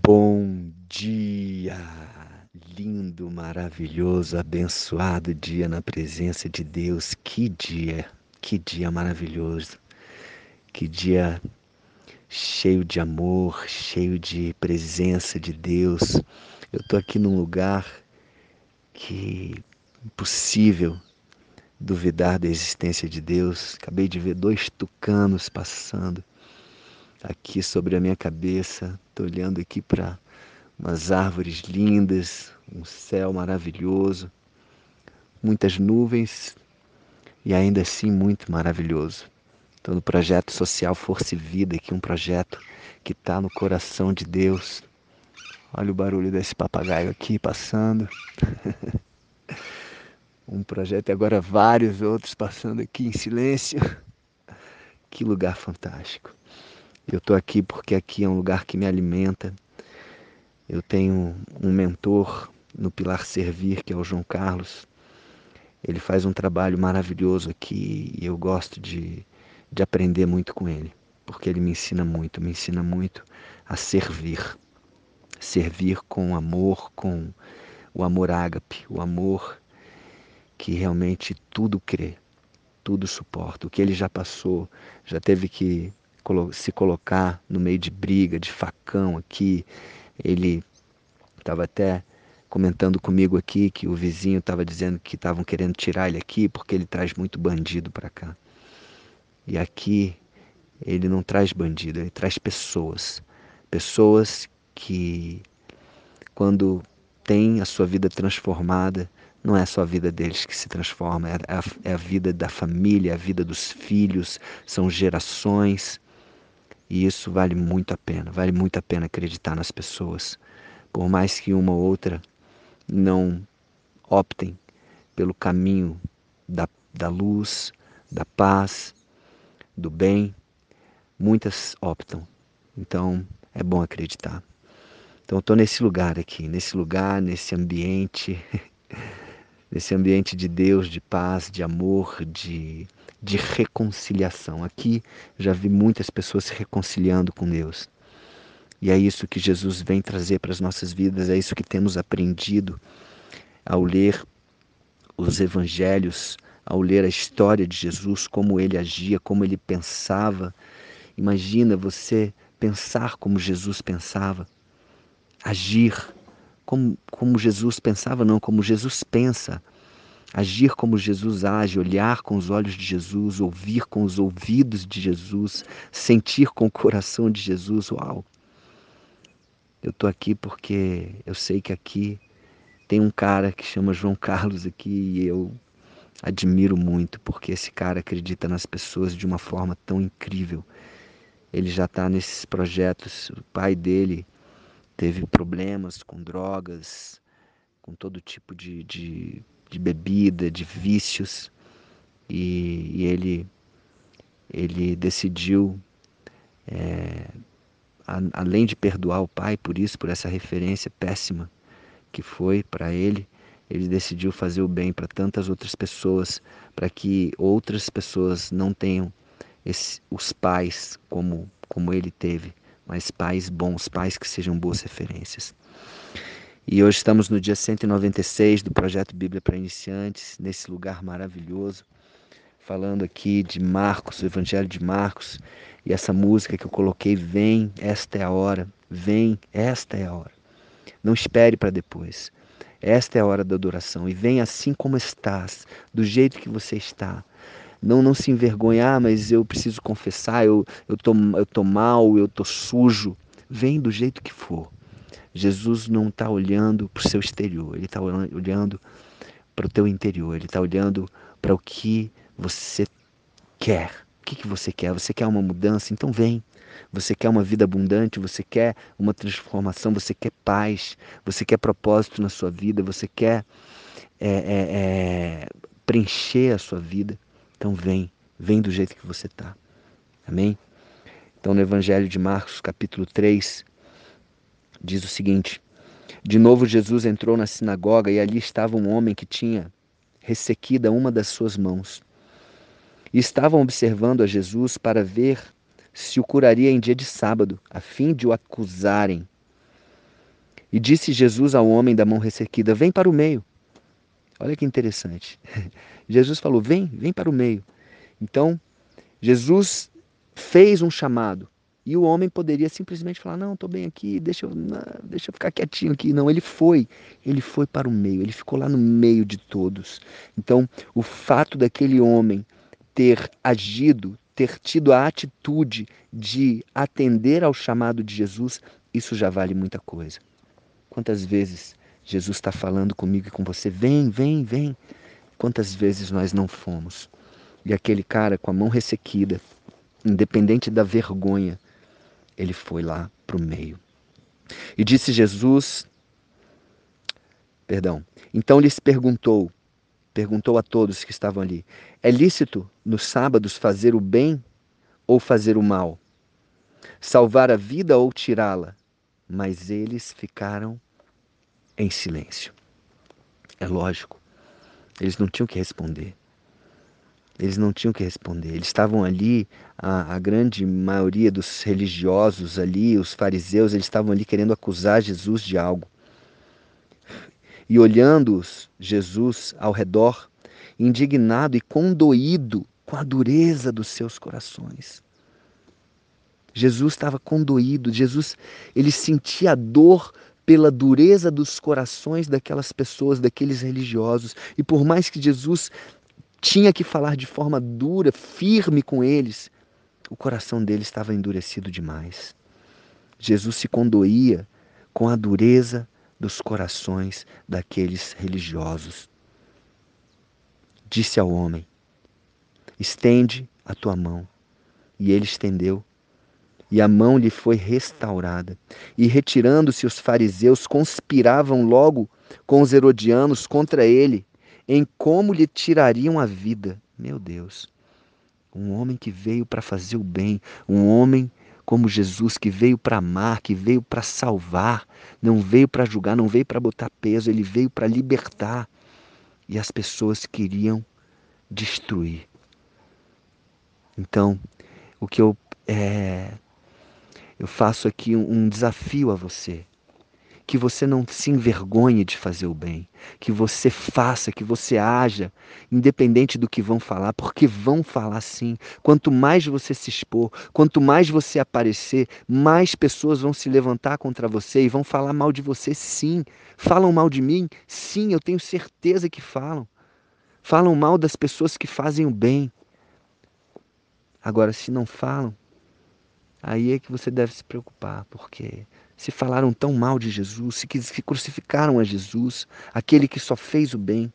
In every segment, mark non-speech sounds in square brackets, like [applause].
Bom dia! Lindo, maravilhoso, abençoado dia na presença de Deus. Que dia, que dia maravilhoso. Que dia cheio de amor, cheio de presença de Deus. Eu estou aqui num lugar que impossível duvidar da existência de Deus. Acabei de ver dois tucanos passando aqui sobre a minha cabeça. Estou olhando aqui para umas árvores lindas, um céu maravilhoso, muitas nuvens e ainda assim muito maravilhoso. Estou no projeto social Força e Vida, aqui um projeto que está no coração de Deus. Olha o barulho desse papagaio aqui passando. [laughs] um projeto e agora vários outros passando aqui em silêncio. Que lugar fantástico. Eu estou aqui porque aqui é um lugar que me alimenta. Eu tenho um mentor no Pilar Servir, que é o João Carlos. Ele faz um trabalho maravilhoso aqui e eu gosto de, de aprender muito com ele, porque ele me ensina muito, me ensina muito a servir. Servir com amor, com o amor ágape, o amor que realmente tudo crê, tudo suporta. O que ele já passou, já teve que se colocar no meio de briga, de facão aqui. Ele estava até comentando comigo aqui que o vizinho estava dizendo que estavam querendo tirar ele aqui porque ele traz muito bandido para cá. E aqui ele não traz bandido, ele traz pessoas. Pessoas que, quando têm a sua vida transformada, não é só a vida deles que se transforma, é a, é a vida da família, a vida dos filhos, são gerações. E isso vale muito a pena, vale muito a pena acreditar nas pessoas. Por mais que uma ou outra não optem pelo caminho da, da luz, da paz, do bem, muitas optam. Então é bom acreditar. Então estou nesse lugar aqui, nesse lugar, nesse ambiente, [laughs] nesse ambiente de Deus, de paz, de amor, de de reconciliação. Aqui já vi muitas pessoas se reconciliando com Deus. E é isso que Jesus vem trazer para as nossas vidas, é isso que temos aprendido ao ler os evangelhos, ao ler a história de Jesus, como ele agia, como ele pensava. Imagina você pensar como Jesus pensava, agir como, como Jesus pensava, não, como Jesus pensa, agir como Jesus age, olhar com os olhos de Jesus, ouvir com os ouvidos de Jesus, sentir com o coração de Jesus. Uau! Eu estou aqui porque eu sei que aqui tem um cara que chama João Carlos aqui e eu admiro muito porque esse cara acredita nas pessoas de uma forma tão incrível. Ele já está nesses projetos. O pai dele teve problemas com drogas, com todo tipo de, de de bebida, de vícios, e, e ele, ele decidiu, é, a, além de perdoar o pai por isso, por essa referência péssima que foi para ele, ele decidiu fazer o bem para tantas outras pessoas, para que outras pessoas não tenham esse, os pais como, como ele teve, mas pais bons, pais que sejam boas referências. E hoje estamos no dia 196 do projeto Bíblia para Iniciantes, nesse lugar maravilhoso, falando aqui de Marcos, o Evangelho de Marcos, e essa música que eu coloquei, Vem, esta é a hora, vem, esta é a hora. Não espere para depois. Esta é a hora da adoração e vem assim como estás, do jeito que você está. Não, não se envergonhar, ah, mas eu preciso confessar, eu, eu, tô, eu tô mal, eu tô sujo. Vem do jeito que for Jesus não está olhando para o seu exterior, ele está olhando para o teu interior, ele está olhando para o que você quer. O que, que você quer? Você quer uma mudança? Então vem. Você quer uma vida abundante, você quer uma transformação, você quer paz, você quer propósito na sua vida, você quer é, é, é, preencher a sua vida. Então vem, vem do jeito que você está. Amém? Então no Evangelho de Marcos, capítulo 3, diz o seguinte: De novo Jesus entrou na sinagoga e ali estava um homem que tinha ressequida uma das suas mãos. E estavam observando a Jesus para ver se o curaria em dia de sábado, a fim de o acusarem. E disse Jesus ao homem da mão ressequida: Vem para o meio. Olha que interessante. [laughs] Jesus falou: Vem, vem para o meio. Então, Jesus fez um chamado. E o homem poderia simplesmente falar: Não, estou bem aqui, deixa eu, não, deixa eu ficar quietinho aqui. Não, ele foi. Ele foi para o meio, ele ficou lá no meio de todos. Então, o fato daquele homem ter agido, ter tido a atitude de atender ao chamado de Jesus, isso já vale muita coisa. Quantas vezes Jesus está falando comigo e com você: Vem, vem, vem. Quantas vezes nós não fomos? E aquele cara com a mão ressequida, independente da vergonha, ele foi lá para o meio. E disse Jesus, perdão, então lhes perguntou, perguntou a todos que estavam ali: É lícito nos sábados fazer o bem ou fazer o mal? Salvar a vida ou tirá-la? Mas eles ficaram em silêncio. É lógico, eles não tinham que responder. Eles não tinham que responder. Eles estavam ali, a, a, grande maioria dos religiosos ali, os fariseus, eles estavam ali querendo acusar Jesus de algo. E olhando-os, Jesus ao redor, indignado e condoído com a dureza dos seus corações. Jesus estava condoído, Jesus ele sentia a dor pela dureza dos corações daquelas pessoas, daqueles religiosos. E por mais que Jesus tinha que falar de forma dura, firme com eles, o coração deles estava endurecido demais. Jesus se condoía com a dureza dos corações daqueles religiosos. Disse ao homem: Estende a tua mão. E ele estendeu, e a mão lhe foi restaurada. E retirando-se os fariseus, conspiravam logo com os herodianos contra ele em como lhe tirariam a vida. Meu Deus. Um homem que veio para fazer o bem, um homem como Jesus que veio para amar, que veio para salvar, não veio para julgar, não veio para botar peso, ele veio para libertar. E as pessoas queriam destruir. Então, o que eu é, eu faço aqui um, um desafio a você que você não se envergonhe de fazer o bem, que você faça, que você haja, independente do que vão falar, porque vão falar sim. Quanto mais você se expor, quanto mais você aparecer, mais pessoas vão se levantar contra você e vão falar mal de você sim. Falam mal de mim? Sim, eu tenho certeza que falam. Falam mal das pessoas que fazem o bem. Agora, se não falam, aí é que você deve se preocupar, porque se falaram tão mal de Jesus, se, crucificaram a Jesus, aquele que só fez o bem.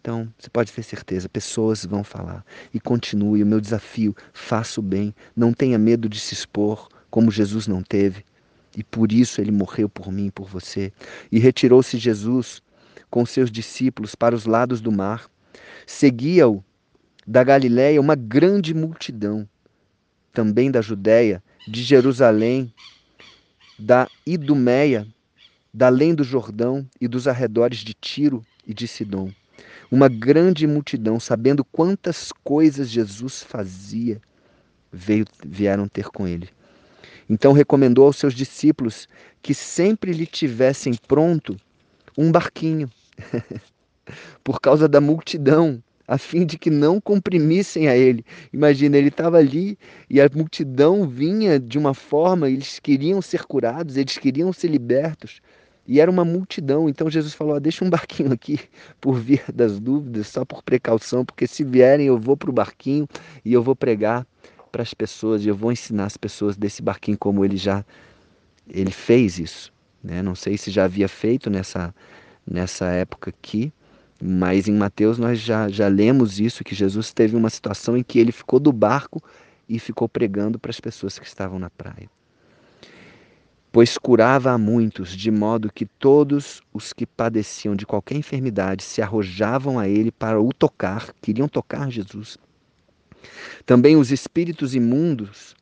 Então, você pode ter certeza, pessoas vão falar. E continue o meu desafio: faça o bem, não tenha medo de se expor, como Jesus não teve. E por isso ele morreu por mim e por você. E retirou-se Jesus com seus discípulos para os lados do mar. Seguia-o da Galiléia uma grande multidão, também da Judéia, de Jerusalém da Idumeia, da além do Jordão e dos arredores de Tiro e de Sidom. Uma grande multidão, sabendo quantas coisas Jesus fazia, veio, vieram ter com ele. Então recomendou aos seus discípulos que sempre lhe tivessem pronto um barquinho, [laughs] por causa da multidão, a fim de que não comprimissem a ele. Imagina, ele estava ali e a multidão vinha de uma forma, eles queriam ser curados, eles queriam ser libertos. E era uma multidão, então Jesus falou: ah, Deixa um barquinho aqui por via das dúvidas, só por precaução, porque se vierem eu vou para o barquinho e eu vou pregar para as pessoas, e eu vou ensinar as pessoas desse barquinho como ele já ele fez isso. Né? Não sei se já havia feito nessa, nessa época aqui, mas em Mateus nós já, já lemos isso, que Jesus teve uma situação em que ele ficou do barco e ficou pregando para as pessoas que estavam na praia. Pois curava a muitos, de modo que todos os que padeciam de qualquer enfermidade se arrojavam a ele para o tocar, queriam tocar Jesus. Também os espíritos imundos,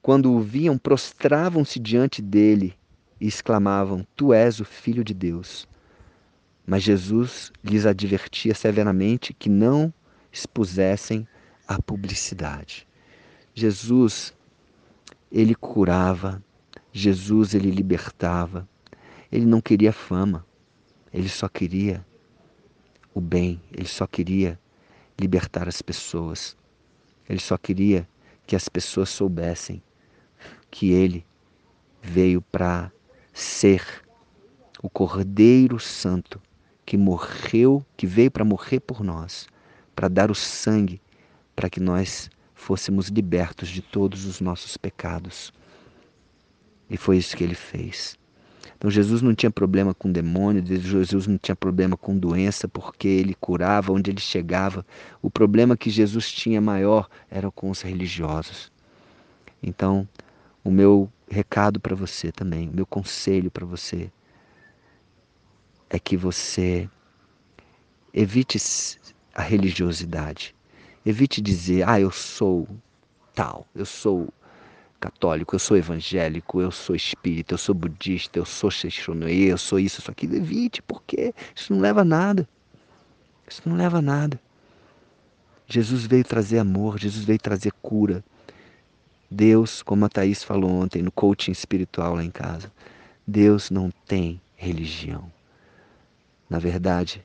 quando o viam, prostravam-se diante dele e exclamavam: Tu és o Filho de Deus. Mas Jesus lhes advertia severamente que não expusessem a publicidade. Jesus, ele curava, Jesus, ele libertava, Ele não queria fama, ele só queria o bem, ele só queria libertar as pessoas. Ele só queria que as pessoas soubessem que ele veio para ser o Cordeiro Santo que morreu, que veio para morrer por nós, para dar o sangue para que nós fôssemos libertos de todos os nossos pecados. E foi isso que ele fez. Então Jesus não tinha problema com demônio, Jesus não tinha problema com doença, porque ele curava onde ele chegava. O problema que Jesus tinha maior era com os religiosos. Então, o meu recado para você também, o meu conselho para você é que você evite a religiosidade. Evite dizer, ah, eu sou tal, eu sou católico, eu sou evangélico, eu sou espírita, eu sou budista, eu sou Seixonoe, eu sou isso, isso aquilo. Evite, porque isso não leva a nada. Isso não leva a nada. Jesus veio trazer amor, Jesus veio trazer cura. Deus, como a Thaís falou ontem no coaching espiritual lá em casa, Deus não tem religião. Na verdade,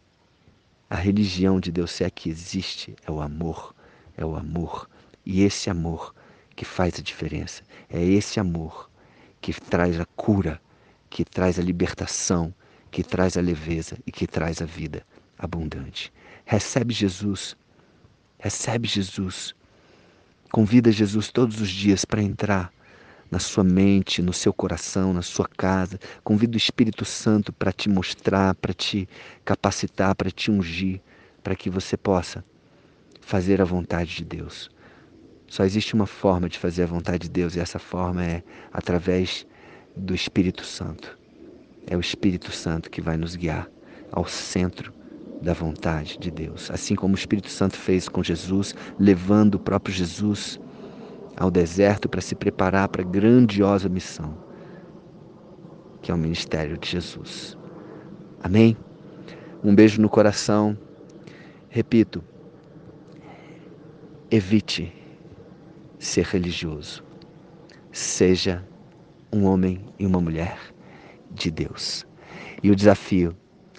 a religião de Deus, se é que existe, é o amor. É o amor. E esse amor que faz a diferença. É esse amor que traz a cura, que traz a libertação, que traz a leveza e que traz a vida abundante. Recebe Jesus. Recebe Jesus. Convida Jesus todos os dias para entrar na sua mente, no seu coração, na sua casa. Convida o Espírito Santo para te mostrar, para te capacitar, para te ungir, para que você possa fazer a vontade de Deus. Só existe uma forma de fazer a vontade de Deus e essa forma é através do Espírito Santo. É o Espírito Santo que vai nos guiar ao centro da vontade de Deus. Assim como o Espírito Santo fez com Jesus, levando o próprio Jesus ao deserto para se preparar para a grandiosa missão, que é o ministério de Jesus. Amém? Um beijo no coração. Repito, evite ser religioso. Seja um homem e uma mulher de Deus. E o desafio,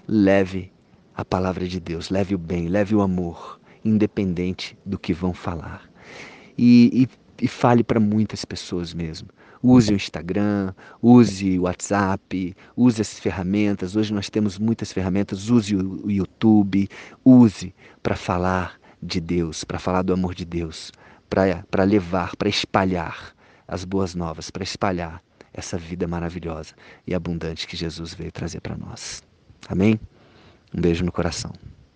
leve a palavra de Deus, leve o bem, leve o amor, independente do que vão falar. E, e e fale para muitas pessoas mesmo. Use o Instagram, use o WhatsApp, use as ferramentas. Hoje nós temos muitas ferramentas. Use o YouTube, use para falar de Deus, para falar do amor de Deus, para levar, para espalhar as boas novas, para espalhar essa vida maravilhosa e abundante que Jesus veio trazer para nós. Amém? Um beijo no coração.